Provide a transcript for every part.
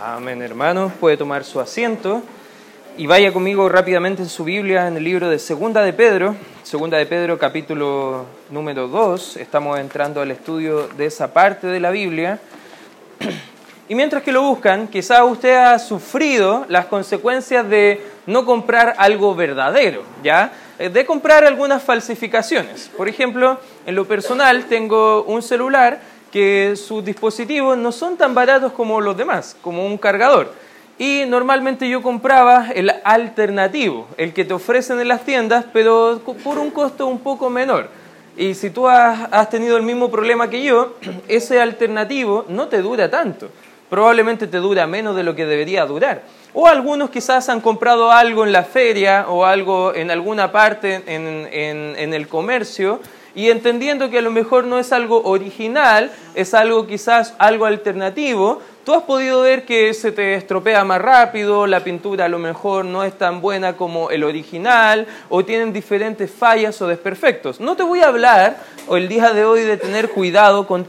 Amén, hermanos. Puede tomar su asiento y vaya conmigo rápidamente en su Biblia en el libro de Segunda de Pedro, Segunda de Pedro capítulo número 2. Estamos entrando al estudio de esa parte de la Biblia. Y mientras que lo buscan, quizá usted ha sufrido las consecuencias de no comprar algo verdadero, ¿ya? Eh, de comprar algunas falsificaciones. Por ejemplo, en lo personal tengo un celular que sus dispositivos no son tan baratos como los demás, como un cargador. Y normalmente yo compraba el alternativo, el que te ofrecen en las tiendas, pero por un costo un poco menor. Y si tú has, tenido el mismo problema que yo, ese alternativo no te dura tanto. Probablemente te dura menos de lo que debería durar. O algunos quizás han comprado algo en la feria o algo en alguna parte en el comercio y entendiendo que a lo mejor no es algo original, es algo quizás algo alternativo, tú has podido ver que se te estropea más rápido, la pintura a lo mejor no es tan buena como el original o tienen diferentes fallas o desperfectos. No te voy a hablar el día de hoy de tener cuidado con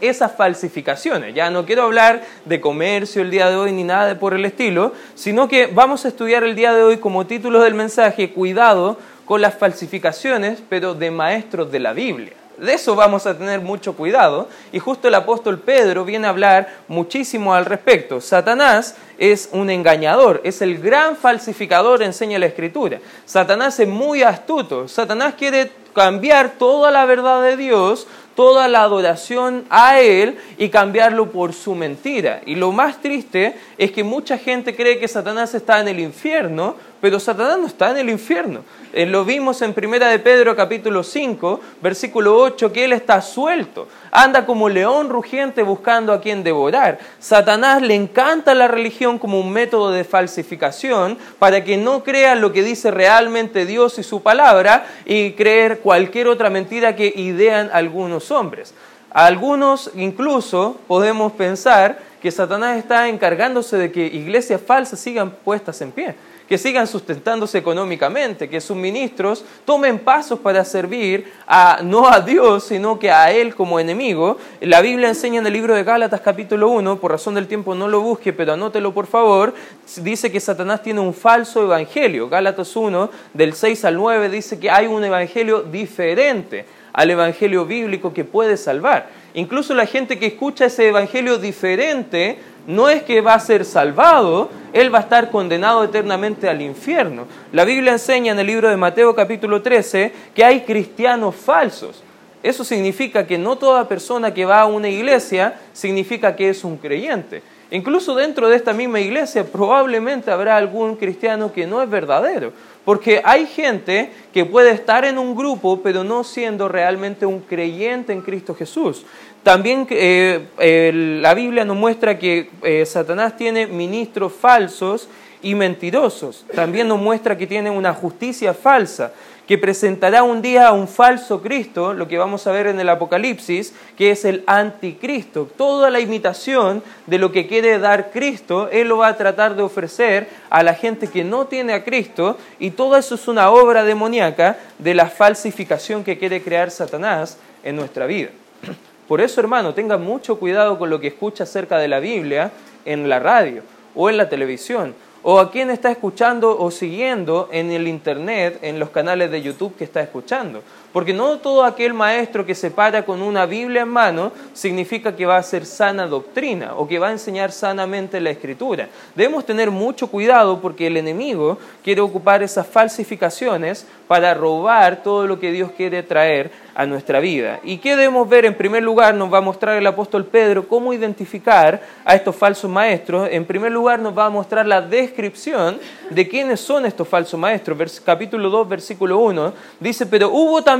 esas falsificaciones, ya no quiero hablar de comercio el día de hoy ni nada por el estilo, sino que vamos a estudiar el día de hoy como título del mensaje, cuidado con las falsificaciones, pero de maestros de la Biblia. De eso vamos a tener mucho cuidado y justo el apóstol Pedro viene a hablar muchísimo al respecto. Satanás es un engañador, es el gran falsificador, enseña la escritura. Satanás es muy astuto, Satanás quiere cambiar toda la verdad de Dios, toda la adoración a Él y cambiarlo por su mentira. Y lo más triste es que mucha gente cree que Satanás está en el infierno, pero Satanás no está en el infierno. Eh, lo vimos en Primera de Pedro capítulo 5, versículo 8, que él está suelto. Anda como león rugiente buscando a quien devorar. Satanás le encanta la religión como un método de falsificación para que no crean lo que dice realmente Dios y su palabra y creer cualquier otra mentira que idean algunos hombres. Algunos incluso podemos pensar que Satanás está encargándose de que iglesias falsas sigan puestas en pie que sigan sustentándose económicamente, que sus ministros tomen pasos para servir a, no a Dios, sino que a Él como enemigo. La Biblia enseña en el libro de Gálatas capítulo 1, por razón del tiempo no lo busque, pero anótelo por favor, dice que Satanás tiene un falso evangelio. Gálatas 1, del 6 al 9, dice que hay un evangelio diferente al evangelio bíblico que puede salvar. Incluso la gente que escucha ese evangelio diferente no es que va a ser salvado, él va a estar condenado eternamente al infierno. La Biblia enseña en el libro de Mateo capítulo 13 que hay cristianos falsos. Eso significa que no toda persona que va a una iglesia significa que es un creyente. Incluso dentro de esta misma iglesia probablemente habrá algún cristiano que no es verdadero, porque hay gente que puede estar en un grupo pero no siendo realmente un creyente en Cristo Jesús. También eh, la Biblia nos muestra que eh, Satanás tiene ministros falsos y mentirosos. También nos muestra que tiene una justicia falsa, que presentará un día a un falso Cristo, lo que vamos a ver en el Apocalipsis, que es el anticristo. Toda la imitación de lo que quiere dar Cristo, Él lo va a tratar de ofrecer a la gente que no tiene a Cristo, y todo eso es una obra demoníaca de la falsificación que quiere crear Satanás en nuestra vida. Por eso, hermano, tenga mucho cuidado con lo que escucha acerca de la Biblia en la radio o en la televisión, o a quien está escuchando o siguiendo en el Internet, en los canales de YouTube que está escuchando. Porque no todo aquel maestro que se para con una Biblia en mano significa que va a ser sana doctrina o que va a enseñar sanamente la escritura. Debemos tener mucho cuidado porque el enemigo quiere ocupar esas falsificaciones para robar todo lo que Dios quiere traer a nuestra vida. ¿Y qué debemos ver? En primer lugar, nos va a mostrar el apóstol Pedro cómo identificar a estos falsos maestros. En primer lugar, nos va a mostrar la descripción de quiénes son estos falsos maestros. capítulo 2, versículo 1, dice, pero hubo también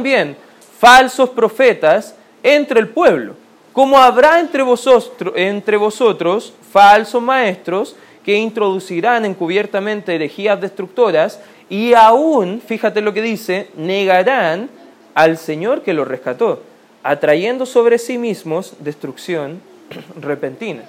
falsos profetas entre el pueblo, como habrá entre vosotros, entre vosotros falsos maestros que introducirán encubiertamente herejías destructoras y aún, fíjate lo que dice, negarán al Señor que los rescató, atrayendo sobre sí mismos destrucción repentina.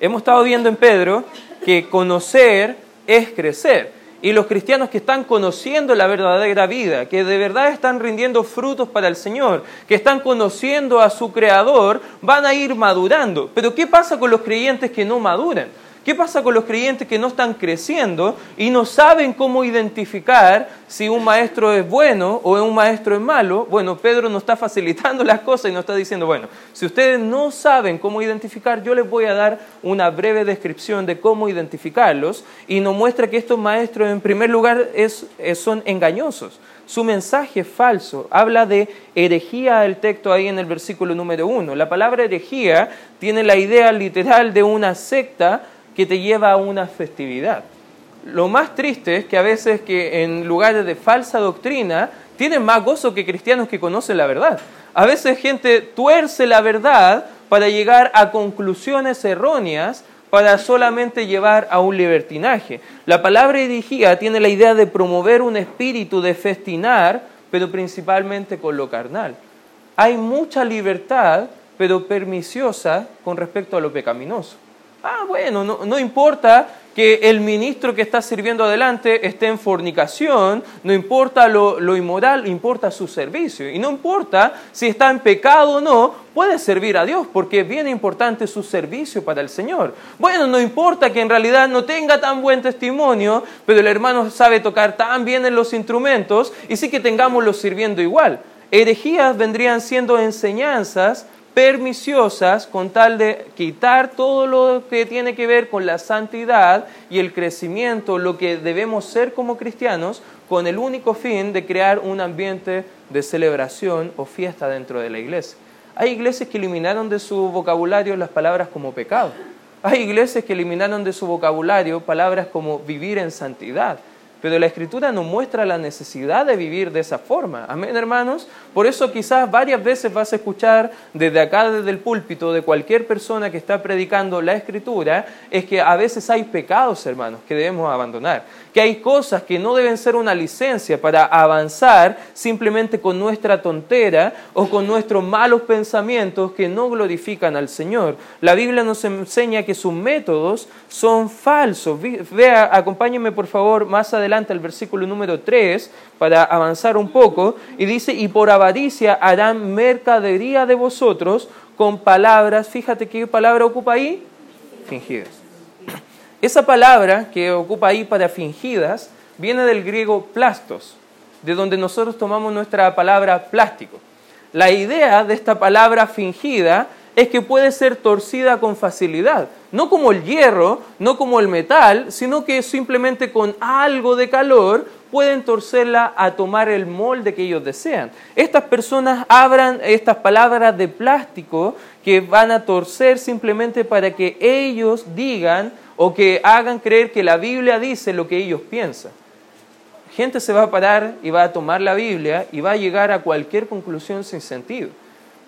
Hemos estado viendo en Pedro que conocer es crecer. Y los cristianos que están conociendo la verdadera vida, que de verdad están rindiendo frutos para el Señor, que están conociendo a su Creador, van a ir madurando. Pero ¿qué pasa con los creyentes que no maduran? ¿Qué pasa con los creyentes que no están creciendo y no saben cómo identificar si un maestro es bueno o un maestro es malo? Bueno, Pedro nos está facilitando las cosas y nos está diciendo, bueno, si ustedes no saben cómo identificar, yo les voy a dar una breve descripción de cómo identificarlos y nos muestra que estos maestros en primer lugar son engañosos. Su mensaje es falso. Habla de herejía el texto ahí en el versículo número uno. La palabra herejía tiene la idea literal de una secta que te lleva a una festividad. Lo más triste es que a veces que en lugares de falsa doctrina tienen más gozo que cristianos que conocen la verdad. A veces gente tuerce la verdad para llegar a conclusiones erróneas para solamente llevar a un libertinaje. La palabra herejía tiene la idea de promover un espíritu de festinar, pero principalmente con lo carnal. Hay mucha libertad, pero perniciosa con respecto a lo pecaminoso. Ah, bueno, no, importa que el ministro que está sirviendo adelante esté en fornicación, no importa lo, inmoral, importa su servicio. Y no importa si está en pecado o no, puede servir a Dios, porque es bien importante su servicio para el Señor. Bueno, no importa que en realidad no tenga tan buen testimonio, pero el hermano sabe tocar tan bien en los instrumentos, y sí que tengámoslo sirviendo igual. Herejías vendrían siendo enseñanzas perniciosas con tal de quitar todo lo que tiene que ver con la santidad y el crecimiento, lo que debemos ser como cristianos, con el único fin de crear un ambiente de celebración o fiesta dentro de la iglesia. Hay iglesias que eliminaron de su vocabulario las palabras como pecado. Hay iglesias que eliminaron de su vocabulario palabras como vivir en santidad. Pero la escritura nos muestra la necesidad de vivir de esa forma. Amén, hermanos. Por eso quizás varias veces vas a escuchar desde acá, desde el púlpito, de cualquier persona que está predicando la escritura, es que a veces hay pecados, hermanos, que debemos abandonar. Que hay cosas que no deben ser una licencia para avanzar simplemente con nuestra tontera o con nuestros malos pensamientos que no glorifican al Señor. La Biblia nos enseña que sus métodos son falsos. Vea, acompáñenme por favor más adelante al versículo número 3 para avanzar un poco y dice, y por avaricia harán mercadería de vosotros con palabras, fíjate qué palabra ocupa ahí, fingidas. Esa palabra que ocupa ahí para fingidas viene del griego plastos, de donde nosotros tomamos nuestra palabra plástico. La idea de esta palabra fingida es que puede ser torcida con facilidad, no como el hierro, no como el metal, sino que simplemente con algo de calor pueden torcerla a tomar el molde que ellos desean. Estas personas abran estas palabras de plástico que van a torcer simplemente para que ellos digan o que hagan creer que la Biblia dice lo que ellos piensan. Gente se va a parar y va a tomar la Biblia y va a llegar a cualquier conclusión sin sentido.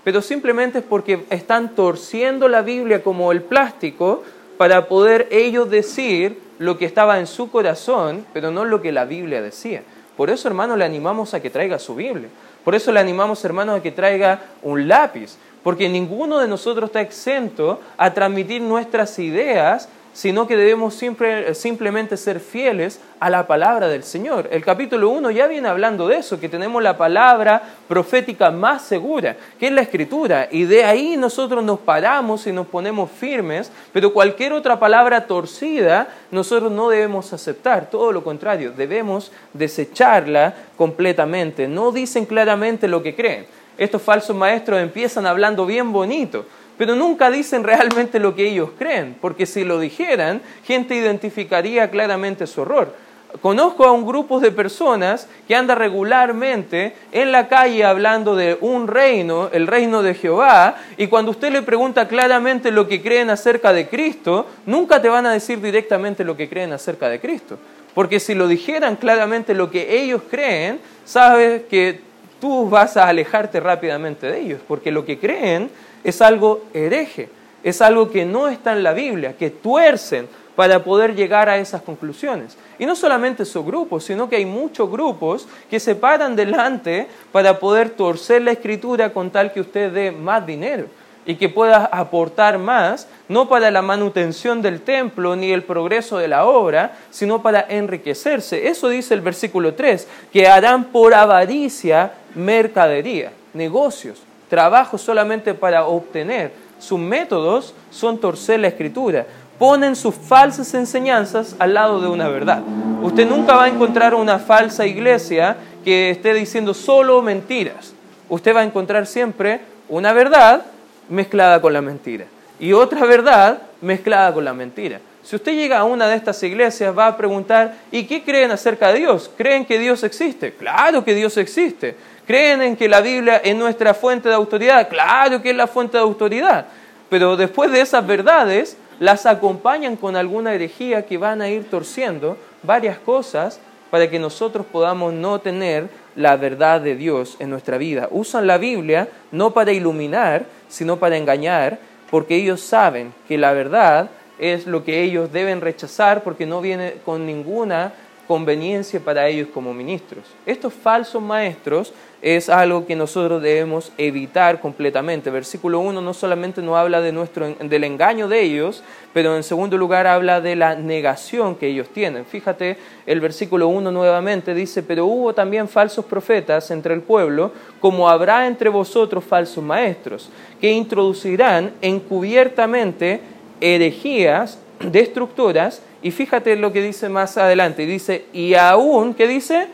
Pero simplemente es porque están torciendo la Biblia como el plástico para poder ellos decir lo que estaba en su corazón, pero no lo que la Biblia decía. Por eso, hermano, le animamos a que traiga su Biblia. Por eso le animamos, hermano, a que traiga un lápiz. Porque ninguno de nosotros está exento a transmitir nuestras ideas sino que debemos siempre, simplemente ser fieles a la palabra del Señor. El capítulo 1 ya viene hablando de eso, que tenemos la palabra profética más segura, que es la escritura, y de ahí nosotros nos paramos y nos ponemos firmes, pero cualquier otra palabra torcida nosotros no debemos aceptar, todo lo contrario, debemos desecharla completamente. No dicen claramente lo que creen. Estos falsos maestros empiezan hablando bien bonito, pero nunca dicen realmente lo que ellos creen, porque si lo dijeran, gente identificaría claramente su error. Conozco a un grupo de personas que anda regularmente en la calle hablando de un reino, el reino de Jehová, y cuando usted le pregunta claramente lo que creen acerca de Cristo, nunca te van a decir directamente lo que creen acerca de Cristo. Porque si lo dijeran claramente lo que ellos creen, sabes que tú vas a alejarte rápidamente de ellos, porque lo que creen es algo hereje, es algo que no está en la Biblia, que tuercen para poder llegar a esas conclusiones. Y no solamente su grupo, sino que hay muchos grupos que se paran delante para poder torcer la escritura con tal que usted dé más dinero. y que puedas aportar más, no para la manutención del templo ni el progreso de la obra, sino para enriquecerse. Eso dice el versículo 3, que harán por avaricia mercadería, negocios, trabajo solamente para obtener. Sus métodos son torcer la escritura. Ponen sus falsas enseñanzas al lado de una verdad. Usted nunca va a encontrar una falsa iglesia que esté diciendo solo mentiras. Usted va a encontrar siempre una verdad mezclada con la mentira. Y otra verdad mezclada con la mentira. Si usted llega a una de estas iglesias, va a preguntar, ¿y qué creen acerca de Dios? ¿Creen que Dios existe? Claro que Dios existe. ¿Creen en que la Biblia es nuestra fuente de autoridad? Claro que es la fuente de autoridad. Pero después de esas verdades, las acompañan con alguna herejía que van a ir torciendo varias cosas para que nosotros podamos no tener la verdad de Dios en nuestra vida. Usan la Biblia no para iluminar, sino para engañar, porque ellos saben que la verdad es lo que ellos deben rechazar porque no viene con ninguna conveniencia para ellos como ministros. Estos falsos maestros es algo que nosotros debemos evitar completamente. Versículo 1 no solamente nos habla de nuestro, del engaño de ellos, pero en segundo lugar habla de la negación que ellos tienen. Fíjate, el versículo 1 nuevamente dice, pero hubo también falsos profetas entre el pueblo, como habrá entre vosotros falsos maestros, que introducirán encubiertamente herejías destructoras y fíjate lo que dice más adelante, dice, y aún, ¿qué dice?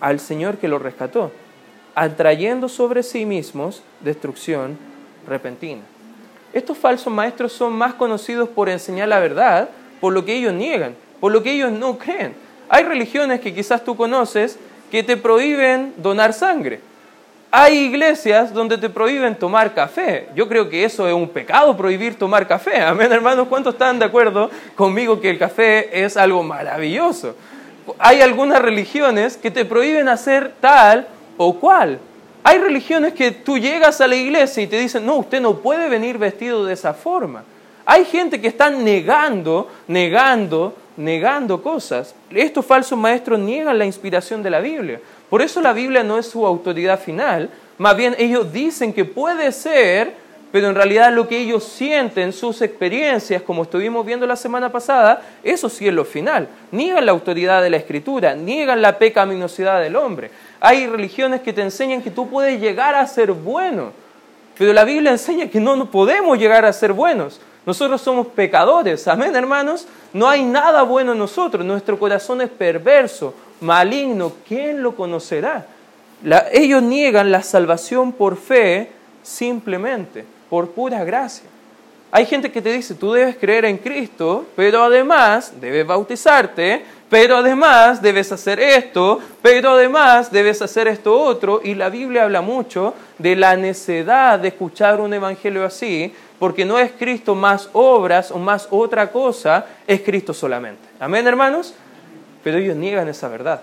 Al Señor que lo rescató, atrayendo sobre sí mismos destrucción repentina. Estos falsos maestros son más conocidos por enseñar la verdad, por lo que ellos niegan, por lo que ellos no creen. Hay religiones que quizás tú conoces que te prohíben donar sangre. Hay iglesias donde te prohíben tomar café. Yo creo que eso es un pecado prohibir tomar café. Amén, hermanos. ¿Cuántos están de acuerdo conmigo que el café es algo maravilloso? Hay algunas religiones que te prohíben hacer tal o cual. Hay religiones que tú llegas a la iglesia y te dicen, no, usted no puede venir vestido de esa forma. Hay gente que está negando, negando, negando cosas. Estos falsos maestros niegan la inspiración de la Biblia. Por eso la Biblia no es su autoridad final, más bien ellos dicen que puede ser, pero en realidad lo que ellos sienten, sus experiencias, como estuvimos viendo la semana pasada, eso sí es lo final. Niegan la autoridad de la escritura, niegan la pecaminosidad del hombre. Hay religiones que te enseñan que tú puedes llegar a ser bueno, pero la Biblia enseña que no podemos llegar a ser buenos. Nosotros somos pecadores, amén hermanos. No hay nada bueno en nosotros, nuestro corazón es perverso, maligno, ¿quién lo conocerá? ellos niegan la salvación por fe simplemente, por pura gracia. Hay gente que te dice, tú debes creer en Cristo, pero además debes bautizarte, pero además debes hacer esto, pero además debes hacer esto otro. Y la Biblia habla mucho de la necesidad de escuchar un evangelio así, porque no es Cristo más obras o más otra cosa, es Cristo solamente. Amén, hermanos pero ellos niegan esa verdad.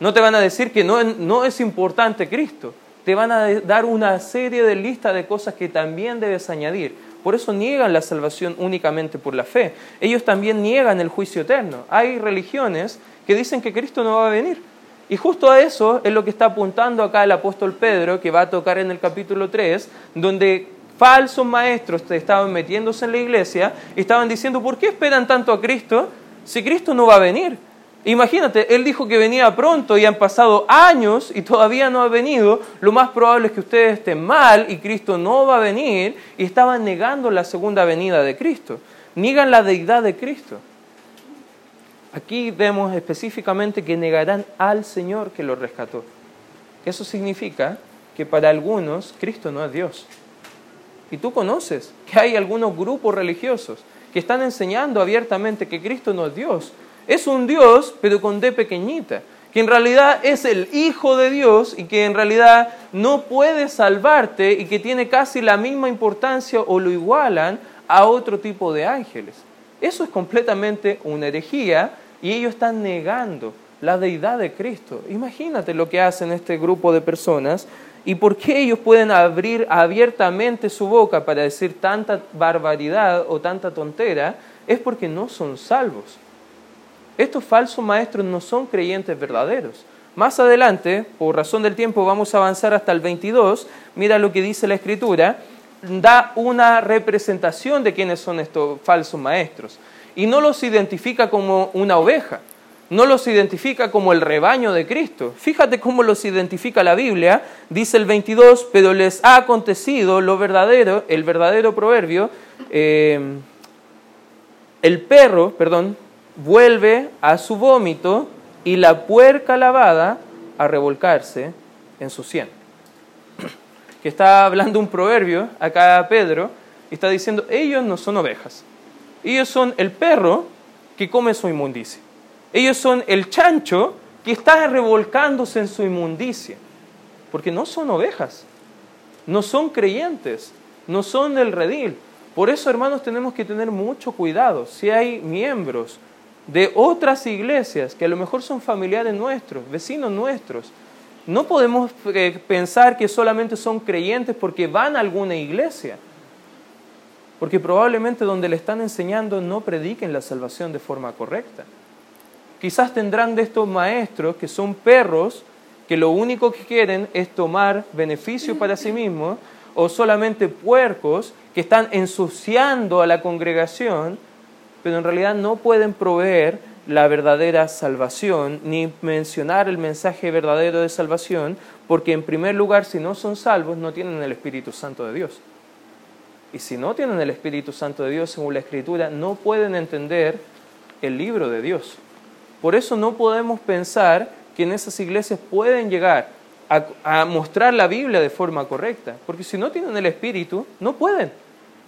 No te van a decir que no, no es importante Cristo, te van a dar una serie de listas de cosas que también debes añadir. Por eso niegan la salvación únicamente por la fe. Ellos también niegan el juicio eterno. Hay religiones que dicen que Cristo no va a venir. Y justo a eso es lo que está apuntando acá el apóstol Pedro, que va a tocar en el capítulo 3, donde falsos maestros estaban metiéndose en la iglesia y estaban diciendo, ¿por qué esperan tanto a Cristo si Cristo no va a venir? Imagínate, él dijo que venía pronto y han pasado años y todavía no ha venido. Lo más probable es que ustedes estén mal y Cristo no va a venir y estaban negando la segunda venida de Cristo. Niegan la deidad de Cristo. Aquí vemos específicamente que negarán al Señor que lo rescató. Eso significa que para algunos Cristo no es Dios. Y tú conoces que hay algunos grupos religiosos que están enseñando abiertamente que Cristo no es Dios es un Dios, pero con D pequeñita, que en realidad es el Hijo de Dios y que en realidad no puede salvarte y que tiene casi la misma importancia o lo igualan a otro tipo de ángeles. Eso es completamente una herejía y ellos están negando la deidad de Cristo. Imagínate lo que hacen este grupo de personas y por qué ellos pueden abrir abiertamente su boca para decir tanta barbaridad o tanta tontera, es porque no son salvos. Estos falsos maestros no son creyentes verdaderos. Más adelante, por razón del tiempo, vamos a avanzar hasta el 22. Mira lo que dice la Escritura. da una representación de quiénes son estos falsos maestros y no los identifica como una oveja, no los identifica como el rebaño de Cristo. Fíjate cómo los identifica la Biblia. Dice el 22, pero les ha acontecido lo verdadero, el verdadero proverbio, eh, el perro, perdón, vuelve a su vómito y la puerca lavada a revolcarse en su sien. Que está hablando un proverbio acá Pedro y está diciendo, ellos no son ovejas, ellos son el perro que come su inmundicia. Ellos son el chancho que está revolcándose en su inmundicia, porque no son ovejas, no son creyentes, no son del redil. Por eso, hermanos, tenemos que tener mucho cuidado. Si hay miembros de otras iglesias que a lo mejor son familiares nuestros, vecinos nuestros, no podemos eh, pensar que solamente son creyentes porque van a alguna iglesia, porque probablemente donde le están enseñando no prediquen la salvación de forma correcta. Quizás tendrán de estos maestros que son perros que lo único que quieren es tomar beneficio para sí mismos, o solamente puercos que están ensuciando a la congregación, pero en realidad no pueden proveer la verdadera salvación, ni mencionar el mensaje verdadero de salvación, porque en primer lugar, si no son salvos, no tienen el Espíritu Santo de Dios. Y si no tienen el Espíritu Santo de Dios, según la Escritura, no pueden entender el libro de Dios. Por eso no podemos pensar que en esas iglesias pueden llegar a, mostrar la Biblia de forma correcta, porque si no tienen el Espíritu, no pueden.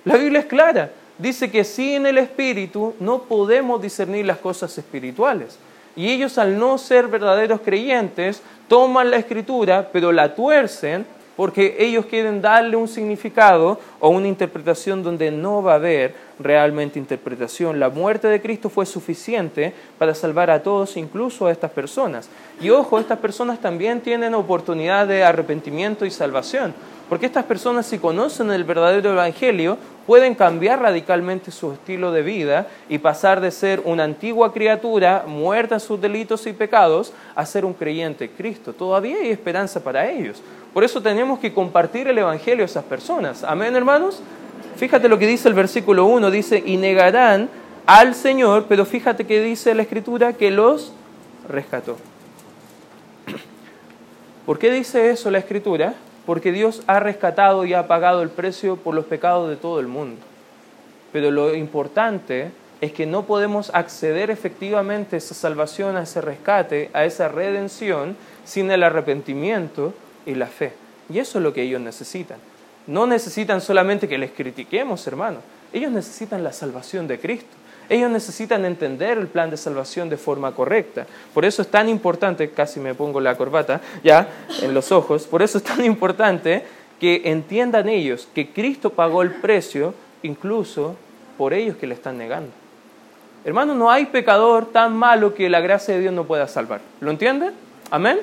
La Biblia es clara, dice que sin el Espíritu no podemos discernir las cosas espirituales. Y ellos al no ser verdaderos creyentes, toman la Escritura, pero la tuercen porque ellos quieren darle un significado o una interpretación donde no va a haber realmente interpretación. La muerte de Cristo fue suficiente para salvar a todos, incluso a estas personas. Y ojo, estas personas también tienen oportunidad de arrepentimiento y salvación, porque estas personas si conocen el verdadero Evangelio pueden cambiar radicalmente su estilo de vida y pasar de ser una antigua criatura muerta en sus delitos y pecados a ser un creyente en Cristo. Todavía hay esperanza para ellos. Por eso tenemos que compartir el Evangelio a esas personas. Amén, hermanos. Fíjate lo que dice el versículo 1, dice, y negarán al Señor, pero fíjate que dice la Escritura que los rescató. ¿Por qué dice eso la Escritura? Porque Dios ha rescatado y ha pagado el precio por los pecados de todo el mundo. Pero lo importante es que no podemos acceder efectivamente a esa salvación, a ese rescate, a esa redención, sin el arrepentimiento y la fe. Y eso es lo que ellos necesitan. No necesitan solamente que les critiquemos, hermanos. Ellos necesitan la salvación de Cristo. Ellos necesitan entender el plan de salvación de forma correcta. Por eso es tan importante, casi me pongo la corbata ya en los ojos, por eso es tan importante que entiendan ellos que Cristo pagó el precio incluso por ellos que le están negando. Hermano, no hay pecador tan malo que la gracia de Dios no pueda salvar. ¿Lo entienden? Amén.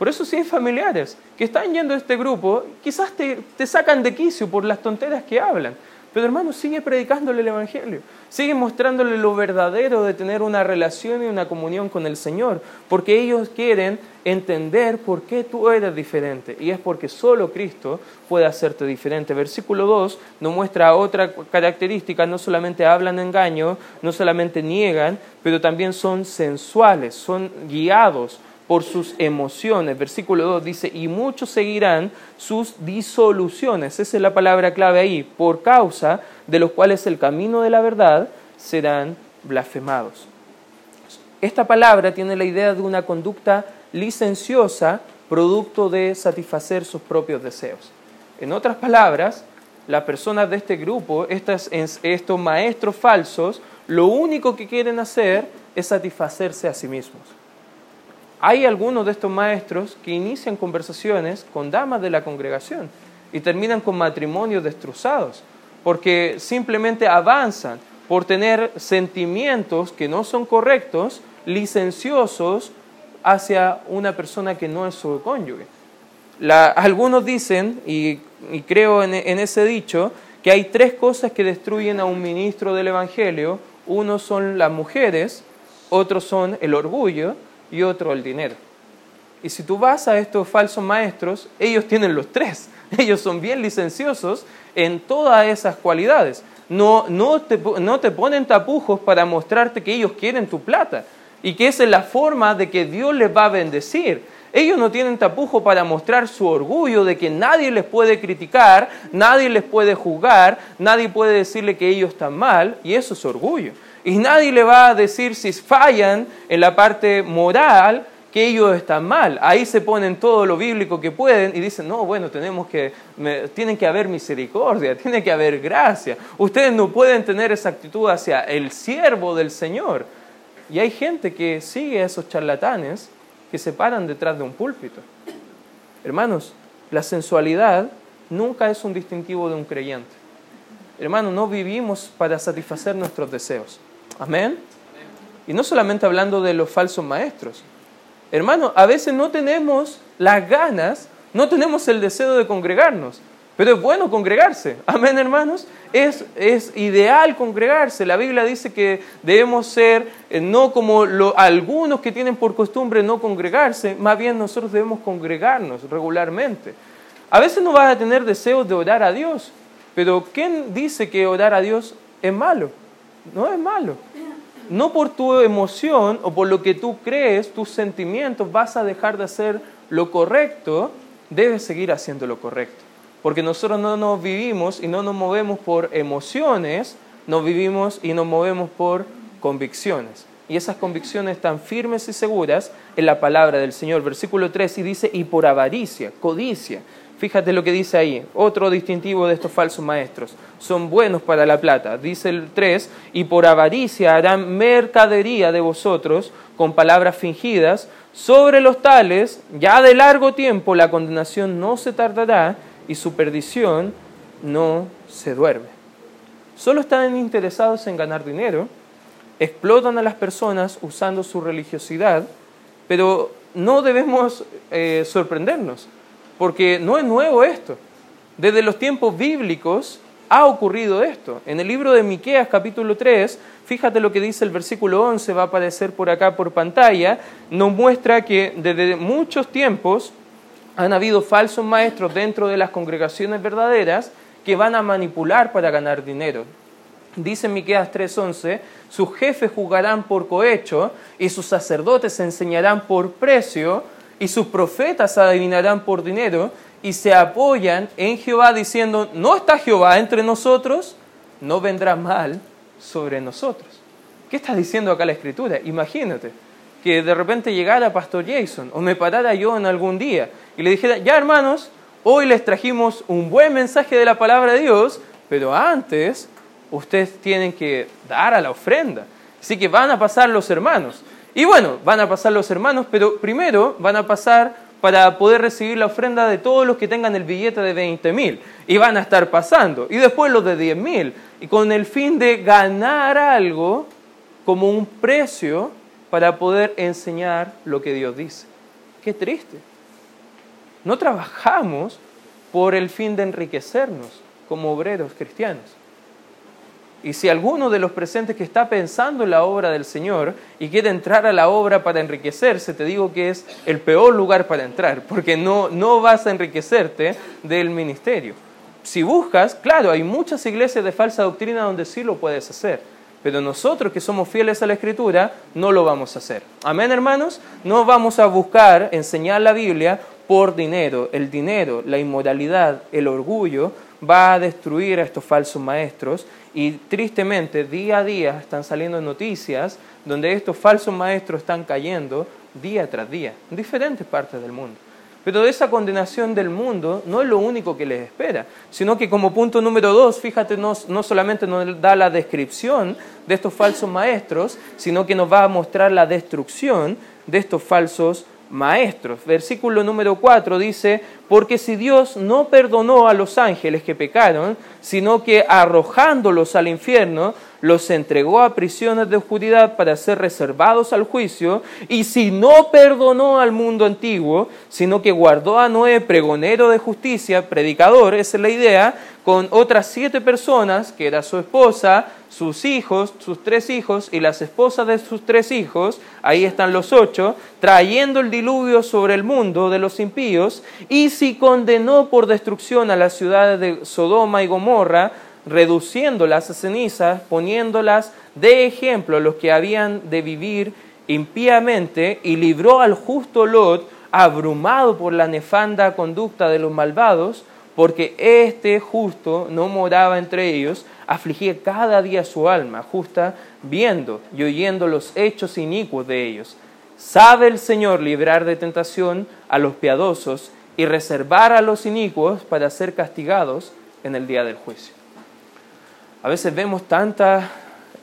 Por eso hay familiares que están yendo a este grupo, quizás te, te sacan de quicio por las tonteras que hablan. Pero hermano, sigue predicándole el Evangelio, sigue mostrándole lo verdadero de tener una relación y una comunión con el Señor, porque ellos quieren entender por qué tú eres diferente, y es porque solo Cristo puede hacerte diferente. Versículo 2 nos muestra otra característica, no solamente hablan engaño, no solamente niegan, pero también son sensuales, son guiados por sus emociones. Versículo 2 dice, y muchos seguirán sus disoluciones. Esa es la palabra clave ahí, por causa de los cuales el camino de la verdad serán blasfemados. Esta palabra tiene la idea de una conducta licenciosa, producto de satisfacer sus propios deseos. En otras palabras, las personas de este grupo, estos maestros falsos, lo único que quieren hacer es satisfacerse a sí mismos. Hay algunos de estos maestros que inician conversaciones con damas de la congregación y terminan con matrimonios destrozados, porque simplemente avanzan por tener sentimientos que no son correctos, licenciosos, hacia una persona que no es su cónyuge. algunos dicen, y, creo en, en ese dicho, que hay tres cosas que destruyen a un ministro del Evangelio. Uno son las mujeres, otros son el orgullo y otro el dinero. Y si tú vas a estos falsos maestros, ellos tienen los tres. Ellos son bien licenciosos en todas esas cualidades. No, no, te, no te ponen tapujos para mostrarte que ellos quieren tu plata y que esa es la forma de que Dios les va a bendecir. Ellos no tienen tapujo para mostrar su orgullo de que nadie les puede criticar, nadie les puede juzgar, nadie puede decirle que ellos están mal, y eso es orgullo. Y nadie le va a decir si fallan en la parte moral que ellos están mal. Ahí se ponen todo lo bíblico que pueden y dicen, no, bueno, tenemos que, tienen que haber misericordia, tiene que haber gracia. Ustedes no pueden tener esa actitud hacia el siervo del Señor. Y hay gente que sigue a esos charlatanes que se paran detrás de un púlpito. Hermanos, la sensualidad nunca es un distintivo de un creyente. Hermanos, no vivimos para satisfacer nuestros deseos. Amén. Y no solamente hablando de los falsos maestros. Hermano, a veces no tenemos las ganas, no tenemos el deseo de congregarnos, pero es bueno congregarse. Amén, hermanos. Es, es ideal congregarse. La Biblia dice que debemos ser eh, no como algunos que tienen por costumbre no congregarse, más bien nosotros debemos congregarnos regularmente. A veces no vas a tener deseos de orar a Dios, pero ¿quién dice que orar a Dios es malo? No es malo. No por tu emoción o por lo que tú crees, tus sentimientos, vas a dejar de hacer lo correcto, debes seguir haciendo lo correcto. Porque nosotros no nos vivimos y no nos movemos por emociones, nos vivimos y nos movemos por convicciones. Y esas convicciones están firmes y seguras en la palabra del Señor. Versículo 3 y dice, y por avaricia, codicia, Fíjate lo que dice ahí, otro distintivo de estos falsos maestros. Son buenos para la plata. Dice el 3, y por avaricia harán mercadería de vosotros con palabras fingidas. Sobre los tales, ya de largo tiempo, la condenación no se tardará y su perdición no se duerme. Solo están interesados en ganar dinero, explotan a las personas usando su religiosidad, pero no debemos eh, sorprendernos porque no es nuevo esto. Desde los tiempos bíblicos ha ocurrido esto. En el libro de Miqueas capítulo 3, fíjate lo que dice el versículo 11, va a aparecer por acá por pantalla, nos muestra que desde muchos tiempos han habido falsos maestros dentro de las congregaciones verdaderas que van a manipular para ganar dinero. Dice Miqueas 3:11, sus jefes jugarán por cohecho y sus sacerdotes enseñarán por precio y sus profetas adivinarán por dinero y se apoyan en Jehová diciendo, no está Jehová entre nosotros, no vendrá mal sobre nosotros. ¿Qué está diciendo acá la escritura? Imagínate que de repente llegara Pastor Jason o me parara yo en algún día y le dijera, ya hermanos, hoy les trajimos un buen mensaje de la palabra de Dios, pero antes ustedes tienen que dar a la ofrenda. Así que van a pasar los hermanos. Y bueno, van a pasar los hermanos, pero primero van a pasar para poder recibir la ofrenda de todos los que tengan el billete de 20 mil. Y van a estar pasando. Y después los de 10 mil. Y con el fin de ganar algo como un precio para poder enseñar lo que Dios dice. Qué triste. No trabajamos por el fin de enriquecernos como obreros cristianos. Y si alguno de los presentes que está pensando en la obra del Señor y quiere entrar a la obra para enriquecerse, te digo que es el peor lugar para entrar, porque no, no vas a enriquecerte del ministerio. Si buscas, claro, hay muchas iglesias de falsa doctrina donde sí lo puedes hacer, pero nosotros que somos fieles a la Escritura no lo vamos a hacer. Amén, hermanos. No vamos a buscar enseñar la Biblia por dinero. El dinero, la inmoralidad, el orgullo va a destruir a estos falsos maestros y tristemente día a día están saliendo noticias donde estos falsos maestros están cayendo día tras día en diferentes partes del mundo. Pero esa condenación del mundo no es lo único que les espera, sino que como punto número dos, fíjate, no, no solamente nos da la descripción de estos falsos maestros, sino que nos va a mostrar la destrucción de estos falsos maestros. Versículo número 4 dice, Porque si Dios no perdonó a los ángeles que pecaron, sino que arrojándolos al infierno, los entregó a prisiones de oscuridad para ser reservados al juicio, y si no perdonó al mundo antiguo, sino que guardó a Noé pregonero de justicia, predicador, esa es la idea, con otras siete personas, que era su esposa, sus hijos, sus tres hijos y las esposas de sus tres hijos, ahí están los ocho, trayendo el diluvio sobre el mundo de los impíos, y si condenó por destrucción a las ciudades de Sodoma y Gomorra, reduciéndolas a cenizas, poniéndolas de ejemplo a los que habían de vivir impíamente, y libró al justo Lot, abrumado por la nefanda conducta de los malvados, porque este justo no moraba entre ellos, afligía cada día su alma justa, viendo y oyendo los hechos inicuos de ellos. Sabe el Señor librar de tentación a los piadosos y reservar a los inicuos para ser castigados en el día del juicio. A veces vemos tantas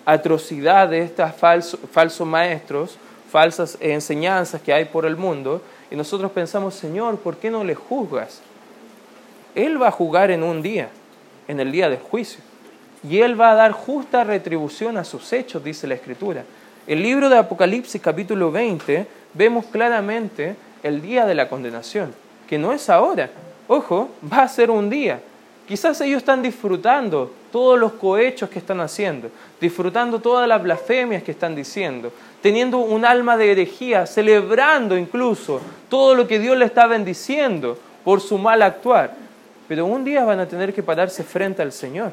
atrocidades, estos falsos, falsos maestros, falsas enseñanzas que hay por el mundo, y nosotros pensamos, Señor, ¿por qué no le juzgas? Él va a jugar en un día, en el día del juicio. Y Él va a dar justa retribución a sus hechos, dice la Escritura. El libro de Apocalipsis capítulo 20 vemos claramente el día de la condenación, que no es ahora. Ojo, va a ser un día. Quizás ellos están disfrutando todos los cohechos que están haciendo, disfrutando todas las blasfemias que están diciendo, teniendo un alma de herejía, celebrando incluso todo lo que Dios le está bendiciendo por su mal actuar pero un día van a tener que pararse frente al Señor.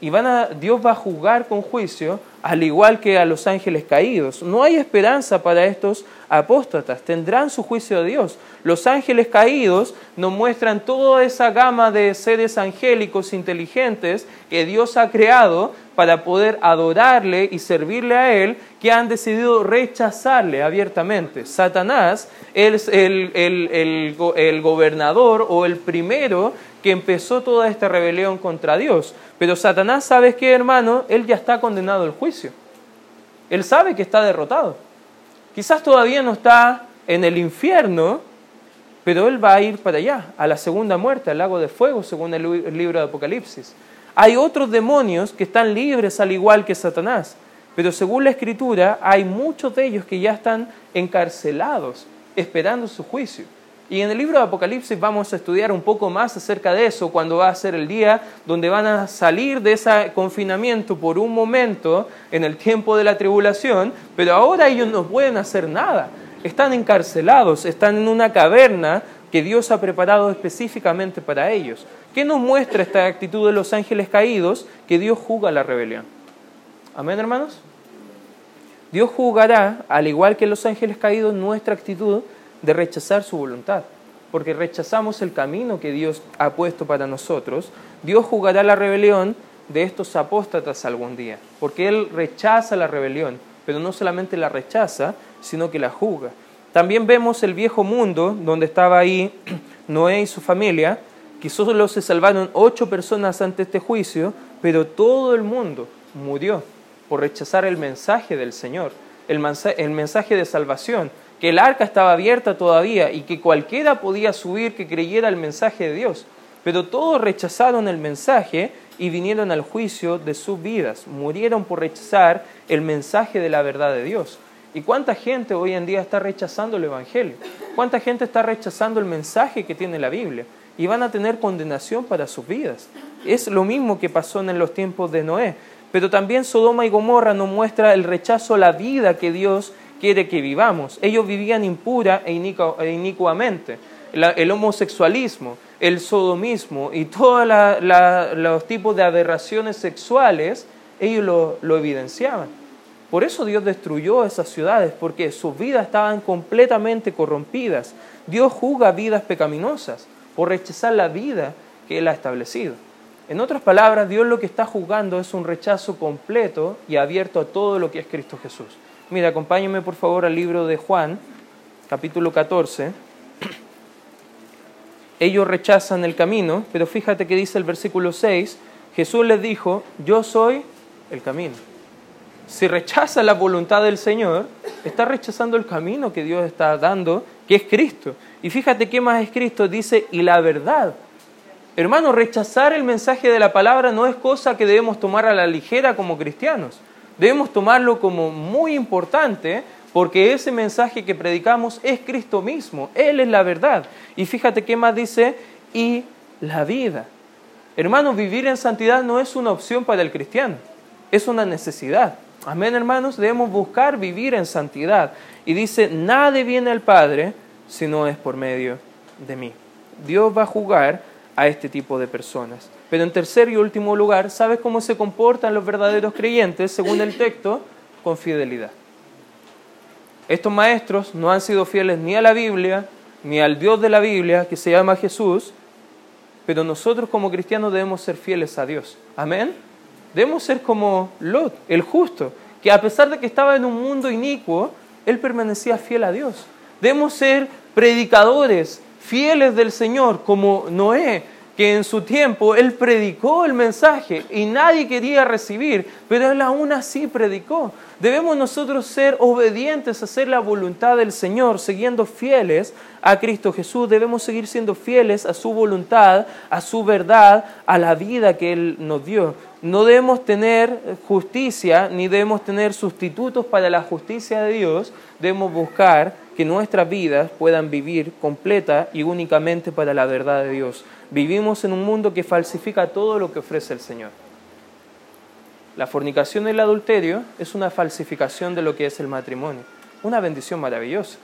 Y van a, Dios va a juzgar con juicio, al igual que a los ángeles caídos. No hay esperanza para estos apóstatas, tendrán su juicio a Dios. Los ángeles caídos nos muestran toda esa gama de seres angélicos inteligentes que Dios ha creado para poder adorarle y servirle a Él, que han decidido rechazarle abiertamente. Satanás es el, el, el gobernador o el primero que empezó toda esta rebelión contra Dios. Pero Satanás, ¿sabes qué, hermano? Él ya está condenado al juicio. Él sabe que está derrotado. Quizás todavía no está en el infierno, pero él va a ir para allá, a la segunda muerte, al lago de fuego, según el libro de Apocalipsis. Hay otros demonios que están libres al igual que Satanás, pero según la escritura hay muchos de ellos que ya están encarcelados, esperando su juicio. Y en el libro de Apocalipsis vamos a estudiar un poco más acerca de eso, cuando va a ser el día donde van a salir de ese confinamiento por un momento en el tiempo de la tribulación, pero ahora ellos no pueden hacer nada. Están encarcelados, están en una caverna que Dios ha preparado específicamente para ellos. ¿Qué nos muestra esta actitud de los ángeles caídos? Que Dios juzga la rebelión. Amén, hermanos. Dios juzgará, al igual que los ángeles caídos, nuestra actitud de rechazar su voluntad, porque rechazamos el camino que Dios ha puesto para nosotros, Dios jugará la rebelión de estos apóstatas algún día, porque Él rechaza la rebelión, pero no solamente la rechaza, sino que la juzga. También vemos el viejo mundo, donde estaba ahí Noé y su familia, que solo se salvaron ocho personas ante este juicio, pero todo el mundo murió por rechazar el mensaje del Señor, el mensaje de salvación, que el arca estaba abierta todavía y que cualquiera podía subir que creyera el mensaje de Dios. Pero todos rechazaron el mensaje y vinieron al juicio de sus vidas. Murieron por rechazar el mensaje de la verdad de Dios. ¿Y cuánta gente hoy en día está rechazando el Evangelio? ¿Cuánta gente está rechazando el mensaje que tiene la Biblia? Y van a tener condenación para sus vidas. Es lo mismo que pasó en los tiempos de Noé. Pero también Sodoma y Gomorra nos muestra el rechazo a la vida que Dios quiere que vivamos. Ellos vivían impura e, e inicuamente. el homosexualismo, el sodomismo y todos los tipos de aberraciones sexuales, ellos lo, lo evidenciaban. Por eso Dios destruyó esas ciudades, porque sus vidas estaban completamente corrompidas. Dios juzga vidas pecaminosas por rechazar la vida que Él ha establecido. En otras palabras, Dios lo que está juzgando es un rechazo completo y abierto a todo lo que es Cristo Jesús. Mira, acompáñame por favor al libro de Juan, capítulo 14. Ellos rechazan el camino, pero fíjate que dice el versículo 6, Jesús les dijo, yo soy el camino. Si rechaza la voluntad del Señor, está rechazando el camino que Dios está dando, que es Cristo. Y fíjate qué más es Cristo, dice, y la verdad. Hermano, rechazar el mensaje de la palabra no es cosa que debemos tomar a la ligera como cristianos. Debemos tomarlo como muy importante porque ese mensaje que predicamos es Cristo mismo, Él es la verdad. Y fíjate qué más dice, y la vida. Hermanos, vivir en santidad no es una opción para el cristiano, es una necesidad. Amén, hermanos, debemos buscar vivir en santidad. Y dice, nadie viene al Padre si no es por medio de mí. Dios va a jugar a este tipo de personas. Pero en tercer y último lugar, ¿sabes cómo se comportan los verdaderos creyentes, según el texto? Con fidelidad. Estos maestros no han sido fieles ni a la Biblia, ni al Dios de la Biblia, que se llama Jesús, pero nosotros como cristianos debemos ser fieles a Dios. Amén. Debemos ser como Lot, el justo, que a pesar de que estaba en un mundo inicuo, él permanecía fiel a Dios. Debemos ser predicadores fieles del Señor, como Noé, que en su tiempo él predicó el mensaje y nadie quería recibir, pero él aún así predicó. Debemos nosotros ser obedientes hacer la voluntad del Señor, siguiendo fieles a Cristo Jesús. Debemos seguir siendo fieles a su voluntad, a su verdad, a la vida que Él nos dio. No debemos tener justicia ni debemos tener sustitutos para la justicia de Dios. Debemos buscar que nuestras vidas puedan vivir completa y únicamente para la verdad de Dios. Vivimos en un mundo que falsifica todo lo que ofrece el Señor. La fornicación y el adulterio es una falsificación de lo que es el matrimonio. Una bendición maravillosa.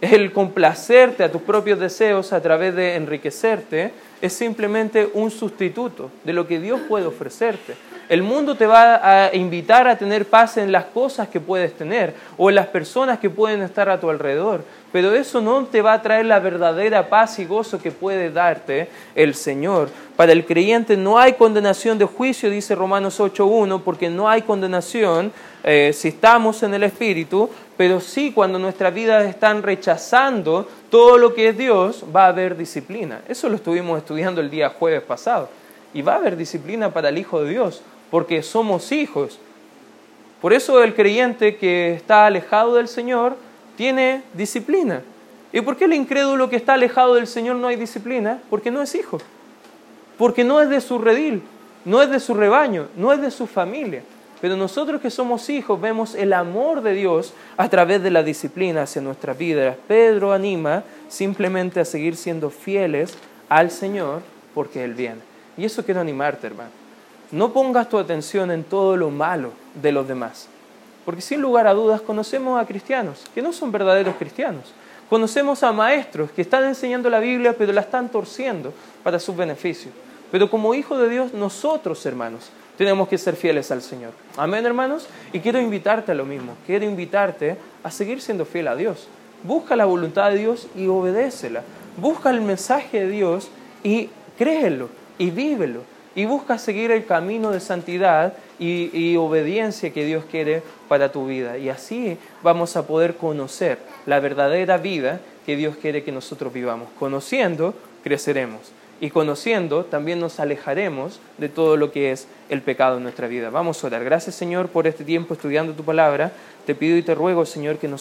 El complacerte a tus propios deseos a través de enriquecerte es simplemente un sustituto de lo que Dios puede ofrecerte. El mundo te va a invitar a tener paz en las cosas que puedes tener o en las personas que pueden estar a tu alrededor. Pero eso no te va a traer la verdadera paz y gozo que puede darte el Señor. Para el creyente no hay condenación de juicio, dice Romanos 8.1, porque no hay condenación eh, si estamos en el Espíritu, pero sí cuando nuestras vidas están rechazando todo lo que es Dios, va a haber disciplina. Eso lo estuvimos estudiando el día jueves pasado. Y va a haber disciplina para el Hijo de Dios, porque somos hijos. Por eso el creyente que está alejado del Señor, tiene disciplina. ¿Y por qué el incrédulo que está alejado del Señor no hay disciplina? Porque no es hijo. Porque no es de su redil, no es de su rebaño, no es de su familia. Pero nosotros que somos hijos vemos el amor de Dios a través de la disciplina hacia nuestra vida. Pedro anima simplemente a seguir siendo fieles al Señor porque Él viene. Y eso quiero animarte, hermano. No pongas tu atención en todo lo malo de los demás. Porque sin lugar a dudas conocemos a cristianos que no son verdaderos cristianos. Conocemos a maestros que están enseñando la Biblia pero la están torciendo para sus beneficios. Pero como hijos de Dios, nosotros, hermanos, tenemos que ser fieles al Señor. Amén, hermanos. Y quiero invitarte a lo mismo. Quiero invitarte a seguir siendo fiel a Dios. Busca la voluntad de Dios y obedécela. Busca el mensaje de Dios y créelo y vívelo y busca seguir el camino de santidad y, obediencia que Dios quiere para tu vida. Y así vamos a poder conocer la verdadera vida que Dios quiere que nosotros vivamos. Conociendo, creceremos. Y conociendo, también nos alejaremos de todo lo que es el pecado en nuestra vida. Vamos a orar. Gracias, Señor, por este tiempo estudiando tu palabra. Te pido y te ruego, Señor, que nos